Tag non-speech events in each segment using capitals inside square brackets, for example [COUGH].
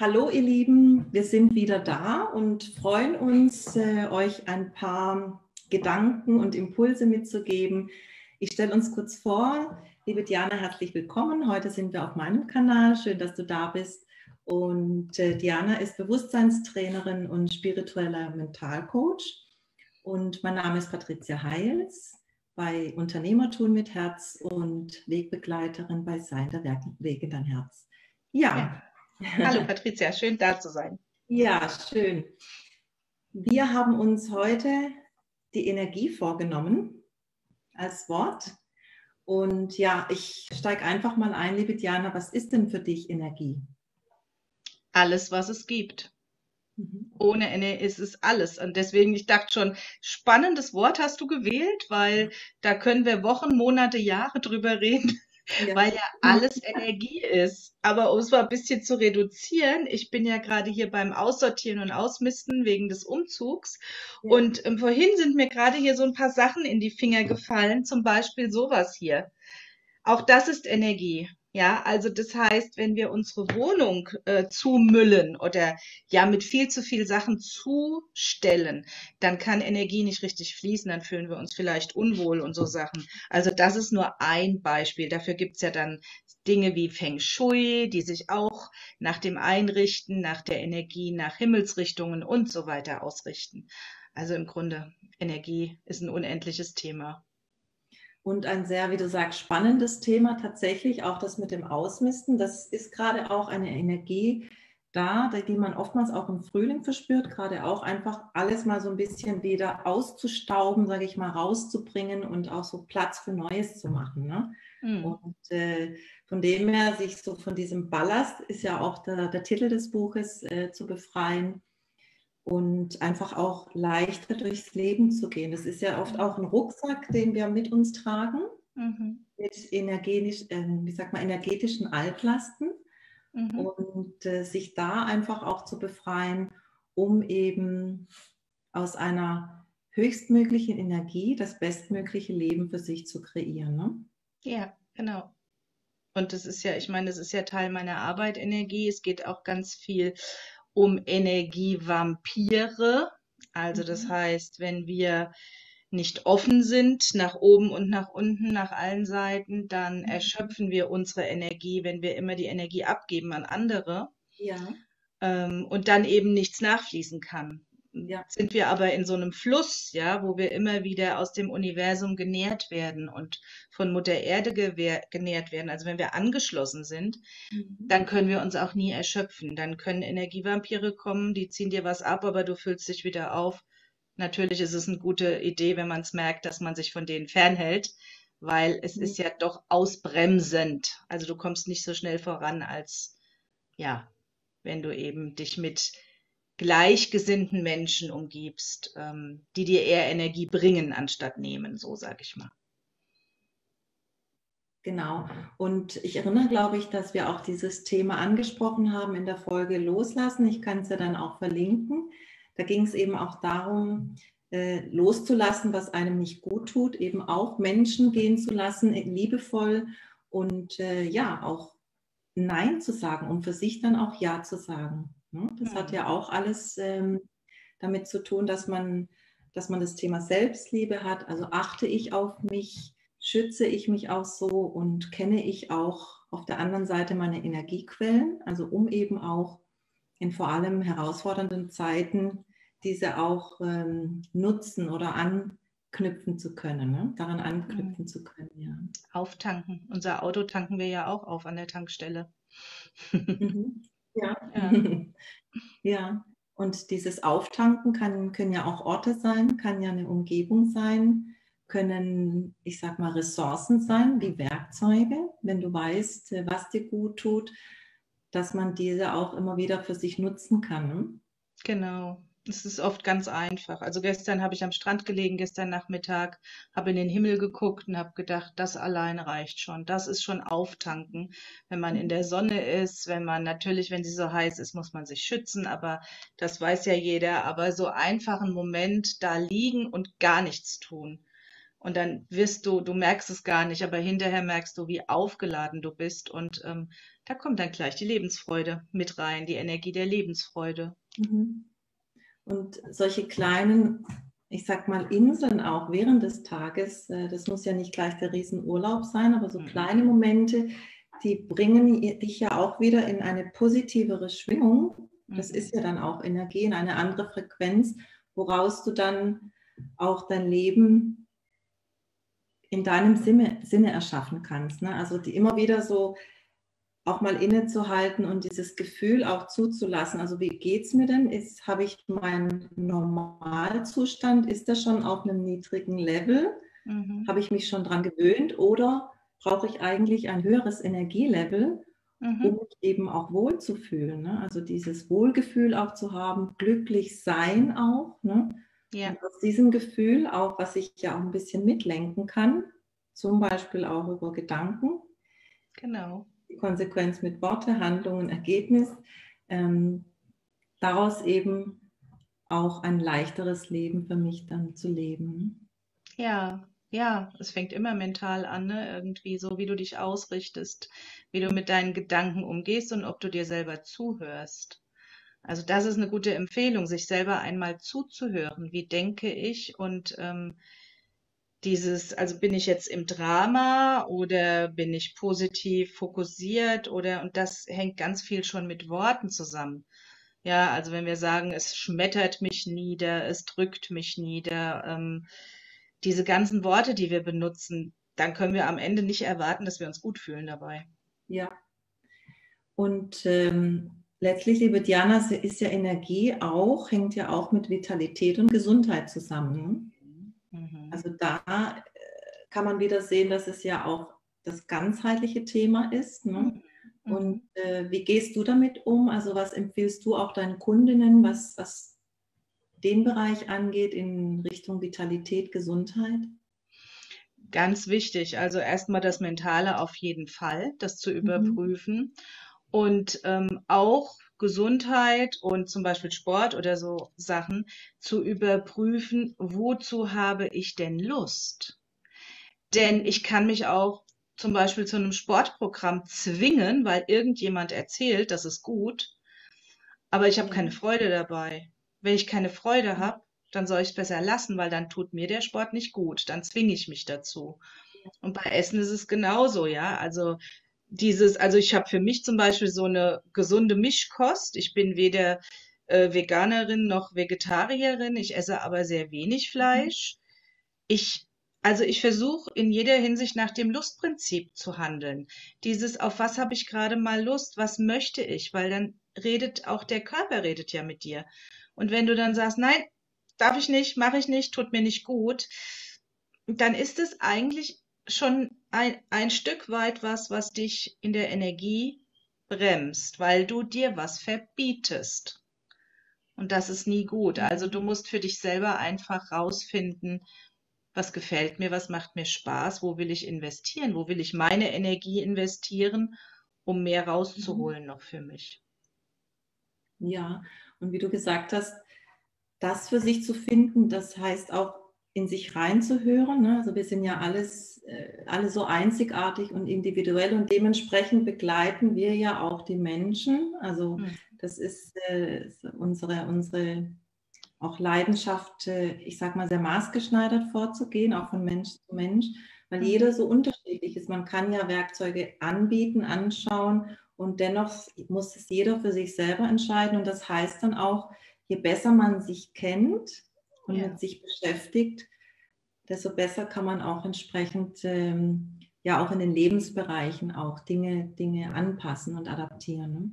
Hallo ihr Lieben, wir sind wieder da und freuen uns, äh, euch ein paar Gedanken und Impulse mitzugeben. Ich stelle uns kurz vor, liebe Diana, herzlich willkommen. Heute sind wir auf meinem Kanal. Schön, dass du da bist. Und äh, Diana ist Bewusstseinstrainerin und spiritueller Mentalcoach. Und mein Name ist Patricia Heils bei Unternehmertun mit Herz und Wegbegleiterin bei Sein der Wege dein Herz. Ja. ja. Hallo [LAUGHS] Patricia, schön da zu sein. Ja, schön. Wir haben uns heute die Energie vorgenommen als Wort. Und ja, ich steige einfach mal ein, liebe Diana, was ist denn für dich Energie? Alles, was es gibt. Mhm. Ohne Energie ist es alles. Und deswegen, ich dachte schon, spannendes Wort hast du gewählt, weil da können wir Wochen, Monate, Jahre drüber reden ja. weil ja alles Energie ist. Aber um es mal ein bisschen zu reduzieren, ich bin ja gerade hier beim Aussortieren und Ausmisten wegen des Umzugs. Ja. Und ähm, vorhin sind mir gerade hier so ein paar Sachen in die Finger gefallen, zum Beispiel sowas hier. Auch das ist Energie. Ja, also das heißt, wenn wir unsere Wohnung äh, zumüllen oder ja mit viel zu viel Sachen zustellen, dann kann Energie nicht richtig fließen, dann fühlen wir uns vielleicht unwohl und so Sachen. Also das ist nur ein Beispiel. Dafür gibt's ja dann Dinge wie Feng Shui, die sich auch nach dem Einrichten, nach der Energie, nach Himmelsrichtungen und so weiter ausrichten. Also im Grunde, Energie ist ein unendliches Thema und ein sehr, wie du sagst, spannendes Thema tatsächlich, auch das mit dem Ausmisten. Das ist gerade auch eine Energie da, die man oftmals auch im Frühling verspürt, gerade auch einfach alles mal so ein bisschen wieder auszustauben, sage ich mal, rauszubringen und auch so Platz für Neues zu machen. Ne? Mhm. Und äh, von dem her, sich so von diesem Ballast ist ja auch der, der Titel des Buches äh, zu befreien und einfach auch leichter durchs Leben zu gehen. Das ist ja oft auch ein Rucksack, den wir mit uns tragen, mhm. mit energetisch, äh, wie sagt man, energetischen Altlasten mhm. und äh, sich da einfach auch zu befreien, um eben aus einer höchstmöglichen Energie das bestmögliche Leben für sich zu kreieren. Ne? Ja, genau. Und das ist ja, ich meine, das ist ja Teil meiner Arbeit, Energie. Es geht auch ganz viel um Energievampire. Also das mhm. heißt, wenn wir nicht offen sind nach oben und nach unten, nach allen Seiten, dann mhm. erschöpfen wir unsere Energie, wenn wir immer die Energie abgeben an andere. Ja. Ähm, und dann eben nichts nachfließen kann ja. sind wir aber in so einem Fluss, ja, wo wir immer wieder aus dem Universum genährt werden und von Mutter Erde genährt werden. Also wenn wir angeschlossen sind, mhm. dann können wir uns auch nie erschöpfen. Dann können Energievampire kommen, die ziehen dir was ab, aber du füllst dich wieder auf. Natürlich ist es eine gute Idee, wenn man es merkt, dass man sich von denen fernhält, weil es mhm. ist ja doch ausbremsend. Also du kommst nicht so schnell voran als, ja, wenn du eben dich mit gleichgesinnten Menschen umgibst, ähm, die dir eher Energie bringen, anstatt nehmen, so sage ich mal. Genau. Und ich erinnere, glaube ich, dass wir auch dieses Thema angesprochen haben in der Folge Loslassen. Ich kann es ja dann auch verlinken. Da ging es eben auch darum, äh, loszulassen, was einem nicht gut tut, eben auch Menschen gehen zu lassen, liebevoll und äh, ja, auch Nein zu sagen und für sich dann auch Ja zu sagen. Ne? Das hat ja auch alles ähm, damit zu tun, dass man, dass man das Thema Selbstliebe hat. Also achte ich auf mich, schütze ich mich auch so und kenne ich auch auf der anderen Seite meine Energiequellen, also um eben auch in vor allem herausfordernden Zeiten diese auch ähm, nutzen oder anknüpfen zu können, ne? daran anknüpfen mhm. zu können. Ja. Auftanken. Unser Auto tanken wir ja auch auf an der Tankstelle. Mhm. [LAUGHS] Ja. Ja. [LAUGHS] ja. Und dieses Auftanken kann, können ja auch Orte sein, kann ja eine Umgebung sein, können, ich sag mal, Ressourcen sein, wie Werkzeuge, wenn du weißt, was dir gut tut, dass man diese auch immer wieder für sich nutzen kann. Ne? Genau. Es ist oft ganz einfach. Also gestern habe ich am Strand gelegen, gestern Nachmittag, habe in den Himmel geguckt und habe gedacht, das allein reicht schon. Das ist schon auftanken, wenn man in der Sonne ist, wenn man natürlich, wenn sie so heiß ist, muss man sich schützen, aber das weiß ja jeder. Aber so einfach einen Moment da liegen und gar nichts tun. Und dann wirst du, du merkst es gar nicht, aber hinterher merkst du, wie aufgeladen du bist. Und ähm, da kommt dann gleich die Lebensfreude mit rein, die Energie der Lebensfreude. Mhm. Und solche kleinen, ich sag mal, Inseln auch während des Tages, äh, das muss ja nicht gleich der Riesenurlaub sein, aber so mhm. kleine Momente, die bringen dich ja auch wieder in eine positivere Schwingung. Das mhm. ist ja dann auch Energie in eine andere Frequenz, woraus du dann auch dein Leben in deinem Sinne, Sinne erschaffen kannst. Ne? Also die immer wieder so auch mal innezuhalten und dieses Gefühl auch zuzulassen. Also wie geht es mir denn? Habe ich meinen Normalzustand? Ist das schon auf einem niedrigen Level? Mhm. Habe ich mich schon daran gewöhnt? Oder brauche ich eigentlich ein höheres Energielevel, mhm. um mich eben auch wohlzufühlen? Ne? Also dieses Wohlgefühl auch zu haben, glücklich sein auch. Ne? Ja. Aus diesem Gefühl auch, was ich ja auch ein bisschen mitlenken kann, zum Beispiel auch über Gedanken. Genau. Die Konsequenz mit Worte, Handlungen, Ergebnis. Ähm, daraus eben auch ein leichteres Leben für mich dann zu leben. Ja, ja, es fängt immer mental an, ne? irgendwie so, wie du dich ausrichtest, wie du mit deinen Gedanken umgehst und ob du dir selber zuhörst. Also das ist eine gute Empfehlung, sich selber einmal zuzuhören. Wie denke ich und ähm, dieses, also bin ich jetzt im Drama oder bin ich positiv fokussiert oder und das hängt ganz viel schon mit Worten zusammen. Ja, also wenn wir sagen, es schmettert mich nieder, es drückt mich nieder, ähm, diese ganzen Worte, die wir benutzen, dann können wir am Ende nicht erwarten, dass wir uns gut fühlen dabei. Ja. Und ähm, letztlich, liebe Diana, ist ja Energie auch, hängt ja auch mit Vitalität und Gesundheit zusammen. Mhm. Also da äh, kann man wieder sehen, dass es ja auch das ganzheitliche Thema ist. Ne? Mhm. Und äh, wie gehst du damit um? Also was empfiehlst du auch deinen Kundinnen, was, was den Bereich angeht in Richtung Vitalität, Gesundheit? Ganz wichtig. Also erstmal das Mentale auf jeden Fall, das zu mhm. überprüfen. Mhm und ähm, auch Gesundheit und zum Beispiel Sport oder so Sachen zu überprüfen, wozu habe ich denn Lust? Denn ich kann mich auch zum Beispiel zu einem Sportprogramm zwingen, weil irgendjemand erzählt, das ist gut, aber ich habe keine Freude dabei. Wenn ich keine Freude habe, dann soll ich es besser lassen, weil dann tut mir der Sport nicht gut. Dann zwinge ich mich dazu. Und bei Essen ist es genauso, ja. Also dieses, also ich habe für mich zum Beispiel so eine gesunde Mischkost. Ich bin weder äh, Veganerin noch Vegetarierin. Ich esse aber sehr wenig Fleisch. Ich, also ich versuche in jeder Hinsicht nach dem Lustprinzip zu handeln. Dieses, auf was habe ich gerade mal Lust? Was möchte ich? Weil dann redet auch der Körper redet ja mit dir. Und wenn du dann sagst, nein, darf ich nicht, mache ich nicht, tut mir nicht gut, dann ist es eigentlich schon ein, ein Stück weit was, was dich in der Energie bremst, weil du dir was verbietest. Und das ist nie gut. Also du musst für dich selber einfach rausfinden, was gefällt mir, was macht mir Spaß, wo will ich investieren, wo will ich meine Energie investieren, um mehr rauszuholen noch für mich. Ja, und wie du gesagt hast, das für sich zu finden, das heißt auch in sich reinzuhören. Ne? Also wir sind ja alles, äh, alle so einzigartig und individuell und dementsprechend begleiten wir ja auch die Menschen. Also hm. das ist äh, unsere, unsere auch Leidenschaft, äh, ich sag mal, sehr maßgeschneidert vorzugehen, auch von Mensch zu Mensch, weil hm. jeder so unterschiedlich ist. Man kann ja Werkzeuge anbieten, anschauen und dennoch muss es jeder für sich selber entscheiden. Und das heißt dann auch, je besser man sich kennt, und ja. mit sich beschäftigt, desto besser kann man auch entsprechend ähm, ja auch in den Lebensbereichen auch Dinge, Dinge anpassen und adaptieren. Ne?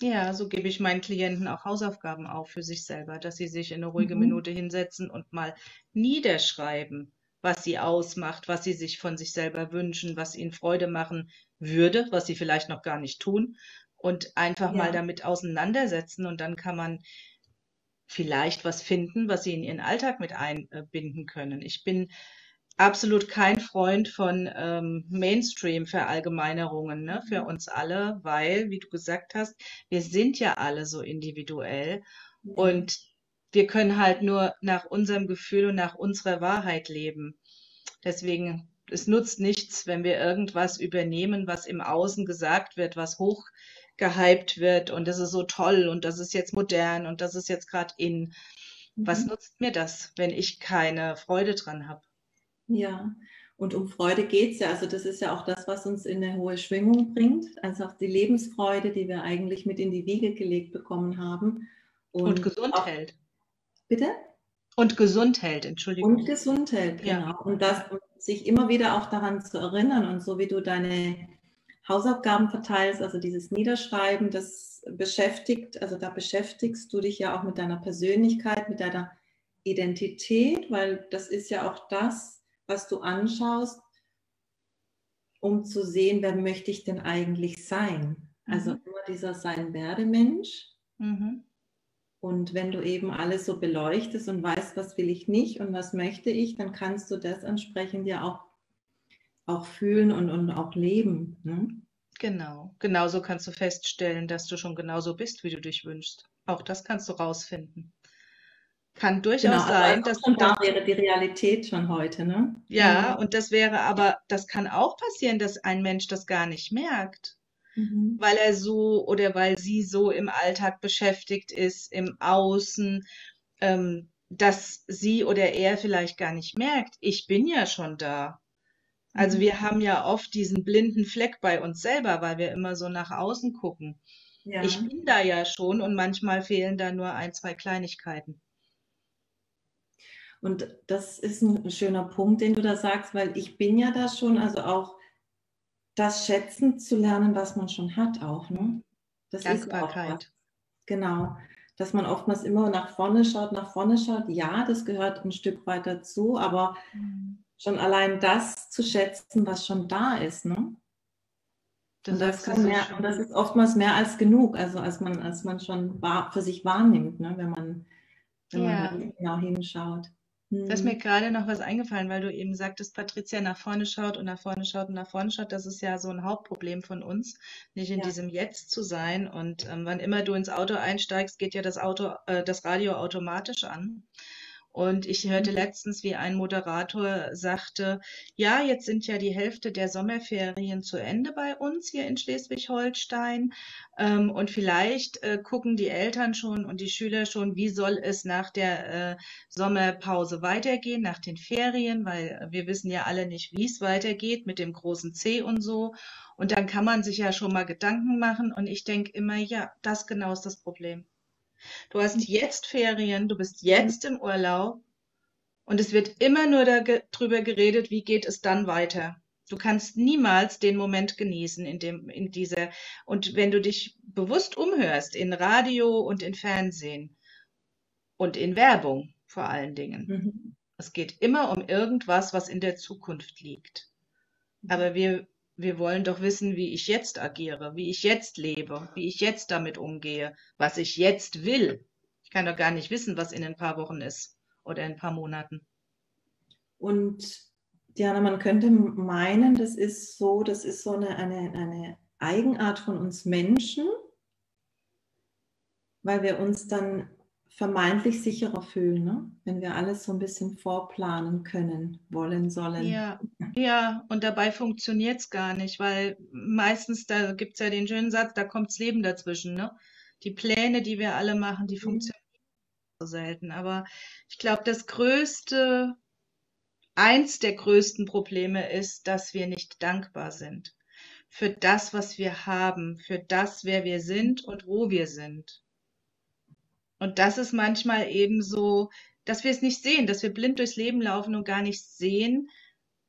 Ja, so gebe ich meinen Klienten auch Hausaufgaben auf für sich selber, dass sie sich in eine ruhige mhm. Minute hinsetzen und mal niederschreiben, was sie ausmacht, was sie sich von sich selber wünschen, was ihnen Freude machen würde, was sie vielleicht noch gar nicht tun und einfach ja. mal damit auseinandersetzen und dann kann man vielleicht was finden, was sie in ihren Alltag mit einbinden können. Ich bin absolut kein Freund von ähm, Mainstream-Verallgemeinerungen ne, für uns alle, weil, wie du gesagt hast, wir sind ja alle so individuell mhm. und wir können halt nur nach unserem Gefühl und nach unserer Wahrheit leben. Deswegen, es nutzt nichts, wenn wir irgendwas übernehmen, was im Außen gesagt wird, was hochgehypt wird und das ist so toll und das ist jetzt modern und das ist jetzt gerade in. Mhm. Was nutzt mir das, wenn ich keine Freude dran habe? Ja, und um Freude geht es ja. Also das ist ja auch das, was uns in eine hohe Schwingung bringt. Also auch die Lebensfreude, die wir eigentlich mit in die Wiege gelegt bekommen haben. Und, und gesund auch, hält. Bitte? Und gesund hält, Entschuldigung. Und gesund hält, genau. Ja. Und das sich immer wieder auch daran zu erinnern und so wie du deine Hausaufgaben verteilst, also dieses Niederschreiben, das beschäftigt, also da beschäftigst du dich ja auch mit deiner Persönlichkeit, mit deiner Identität, weil das ist ja auch das, was du anschaust, um zu sehen, wer möchte ich denn eigentlich sein? Also mhm. immer dieser Sein-Werde-Mensch. Mhm. Und wenn du eben alles so beleuchtest und weißt, was will ich nicht und was möchte ich, dann kannst du das entsprechend ja auch, auch fühlen und, und auch leben. Ne? Genau, genauso kannst du feststellen, dass du schon genauso bist, wie du dich wünschst. Auch das kannst du rausfinden. Kann durchaus genau, sein, dass du da wäre die Realität schon heute, ne? Ja, und das wäre aber, das kann auch passieren, dass ein Mensch das gar nicht merkt mhm. weil er so oder weil sie so im Alltag beschäftigt ist, im Außen, ähm, dass sie oder er vielleicht gar nicht merkt, ich bin ja schon da. Also mhm. wir haben ja oft diesen blinden Fleck bei uns selber, weil wir immer so nach außen gucken. Ja. Ich bin da ja schon und manchmal fehlen da nur ein, zwei Kleinigkeiten. Und das ist ein schöner Punkt, den du da sagst, weil ich bin ja da schon, also auch das schätzen zu lernen, was man schon hat auch. Ne? Das Dankbarkeit. Ist auch genau. Dass man oftmals immer nach vorne schaut, nach vorne schaut. Ja, das gehört ein Stück weit dazu, aber mhm. Schon allein das zu schätzen, was schon da ist. Ne? Das, das, mehr, das, ist oftmals mehr als genug, also als man, als man schon wahr, für sich wahrnimmt, ne? wenn man, wenn ja. man genau hinschaut. Da ist mir gerade noch was eingefallen, weil du eben sagtest, Patricia nach vorne schaut und nach vorne schaut und nach vorne schaut. Das ist ja so ein Hauptproblem von uns, nicht in ja. diesem Jetzt zu sein. Und ähm, wann immer du ins Auto einsteigst, geht ja das Auto, äh, das Radio automatisch an. Und ich hörte mhm. letztens, wie ein Moderator sagte, ja, jetzt sind ja die Hälfte der Sommerferien zu Ende bei uns hier in Schleswig-Holstein. Ähm, und vielleicht äh, gucken die Eltern schon und die Schüler schon, wie soll es nach der äh, Sommerpause weitergehen, nach den Ferien, weil wir wissen ja alle nicht, wie es weitergeht mit dem großen C und so. Und dann kann man sich ja schon mal Gedanken machen. Und ich denke immer, ja, das genau ist das Problem. Du hast jetzt Ferien, du bist jetzt im Urlaub und es wird immer nur darüber geredet, wie geht es dann weiter. Du kannst niemals den Moment genießen in dem, in dieser, und wenn du dich bewusst umhörst in Radio und in Fernsehen und in Werbung vor allen Dingen. Mhm. Es geht immer um irgendwas, was in der Zukunft liegt. Aber wir wir wollen doch wissen, wie ich jetzt agiere, wie ich jetzt lebe, wie ich jetzt damit umgehe, was ich jetzt will. Ich kann doch gar nicht wissen, was in ein paar Wochen ist oder in ein paar Monaten. Und Diana, man könnte meinen, das ist so, das ist so eine, eine, eine Eigenart von uns Menschen, weil wir uns dann vermeintlich sicherer fühlen, ne? wenn wir alles so ein bisschen vorplanen können, wollen, sollen. Ja, ja und dabei funktioniert es gar nicht, weil meistens, da gibt es ja den schönen Satz, da kommt das Leben dazwischen. Ne? Die Pläne, die wir alle machen, die mhm. funktionieren so selten. Aber ich glaube, das größte, eins der größten Probleme ist, dass wir nicht dankbar sind für das, was wir haben, für das, wer wir sind und wo wir sind. Und das ist manchmal eben so, dass wir es nicht sehen, dass wir blind durchs Leben laufen und gar nicht sehen,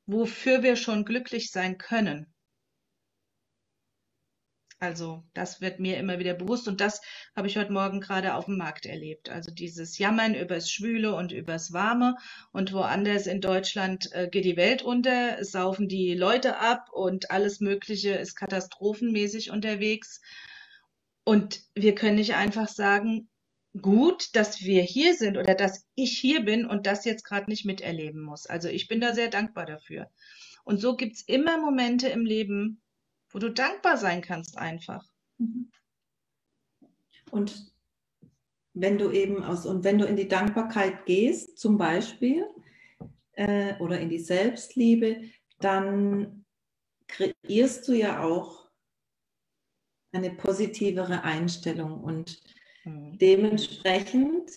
wofür wir schon glücklich sein können. Also das wird mir immer wieder bewusst und das habe ich heute Morgen gerade auf dem Markt erlebt. Also dieses Jammern übers Schwüle und übers Warme und woanders in Deutschland äh, geht die Welt unter, saufen die Leute ab und alles Mögliche ist katastrophenmäßig unterwegs. Und wir können nicht einfach sagen, gut, dass wir hier sind oder dass ich hier bin und das jetzt gerade nicht miterleben muss. Also ich bin da sehr dankbar dafür. Und so gibt's immer Momente im Leben, wo du dankbar sein kannst einfach. Mhm. Und wenn du eben aus und wenn du in die Dankbarkeit gehst, zum Beispiel, äh, oder in die Selbstliebe, dann kreierst du ja auch eine positivere Einstellung und mhm. dementsprechend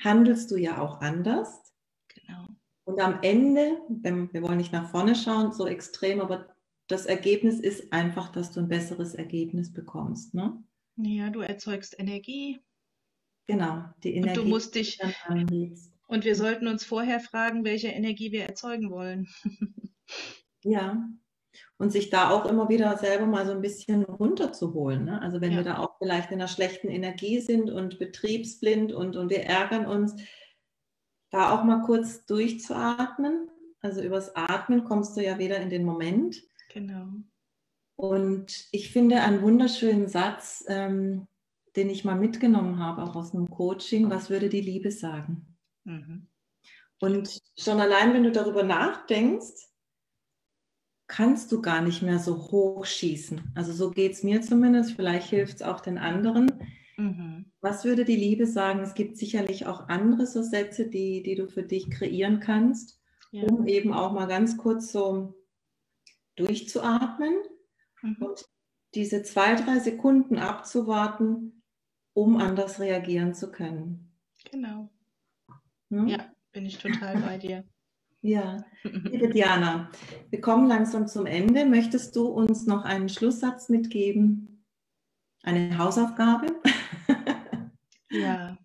handelst du ja auch anders. Genau. Und am Ende, wir wollen nicht nach vorne schauen, so extrem, aber das Ergebnis ist einfach, dass du ein besseres Ergebnis bekommst. Ne? Ja, du erzeugst Energie. Genau, die Energie. Und du musst dich. Und wir sollten uns vorher fragen, welche Energie wir erzeugen wollen. ja, und sich da auch immer wieder selber mal so ein bisschen runterzuholen. Ne? Also wenn ja. wir da auch vielleicht in einer schlechten Energie sind und betriebsblind und, und wir ärgern uns, da auch mal kurz durchzuatmen. Also übers Atmen kommst du ja wieder in den Moment. Genau. Und ich finde einen wunderschönen Satz, ähm, den ich mal mitgenommen habe, auch aus einem Coaching, was würde die Liebe sagen? Mhm. Und schon allein, wenn du darüber nachdenkst, kannst du gar nicht mehr so hoch schießen. Also so geht es mir zumindest, vielleicht hilft es auch den anderen. Mhm. Was würde die Liebe sagen? Es gibt sicherlich auch andere so Sätze, die, die du für dich kreieren kannst, ja. um eben auch mal ganz kurz so durchzuatmen mhm. und diese zwei, drei Sekunden abzuwarten, um anders reagieren zu können. Genau. Hm? Ja, bin ich total bei dir. Ja, liebe Diana, wir kommen langsam zum Ende. Möchtest du uns noch einen Schlusssatz mitgeben? Eine Hausaufgabe? [LAUGHS] ja,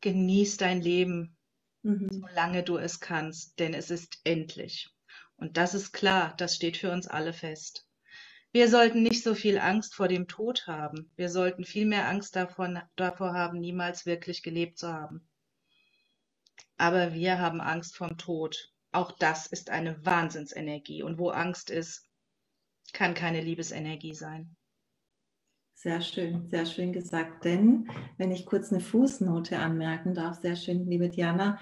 genieß dein Leben, mhm. solange du es kannst, denn es ist endlich. Und das ist klar, das steht für uns alle fest. Wir sollten nicht so viel Angst vor dem Tod haben. Wir sollten viel mehr Angst davon, davor haben, niemals wirklich gelebt zu haben. Aber wir haben Angst vom Tod. Auch das ist eine Wahnsinnsenergie. Und wo Angst ist, kann keine Liebesenergie sein. Sehr schön, sehr schön gesagt. Denn, wenn ich kurz eine Fußnote anmerken darf, sehr schön, liebe Diana,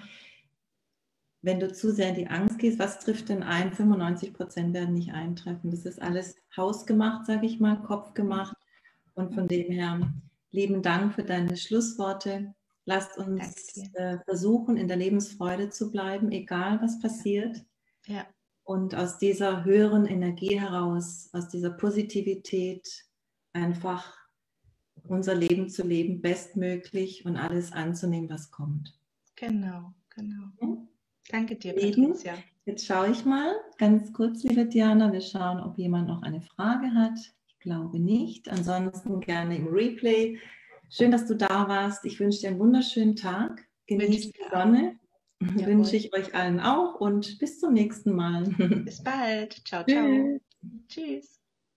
wenn du zu sehr in die Angst gehst, was trifft denn ein? 95 Prozent werden nicht eintreffen. Das ist alles hausgemacht, sage ich mal, kopfgemacht. Und von dem her, lieben Dank für deine Schlussworte. Lasst uns äh, versuchen, in der Lebensfreude zu bleiben, egal was passiert. Ja. Und aus dieser höheren Energie heraus, aus dieser Positivität einfach unser Leben zu leben, bestmöglich und alles anzunehmen, was kommt. Genau, genau. Ja? Danke dir, Patricia. Jetzt schaue ich mal ganz kurz, liebe Diana. Wir schauen, ob jemand noch eine Frage hat. Ich glaube nicht. Ansonsten gerne im Replay Schön, dass du da warst. Ich wünsche dir einen wunderschönen Tag. Genieß die Sonne. Jawohl. Wünsche ich euch allen auch und bis zum nächsten Mal. Bis bald. Ciao, ciao. Tschüss. Tschüss.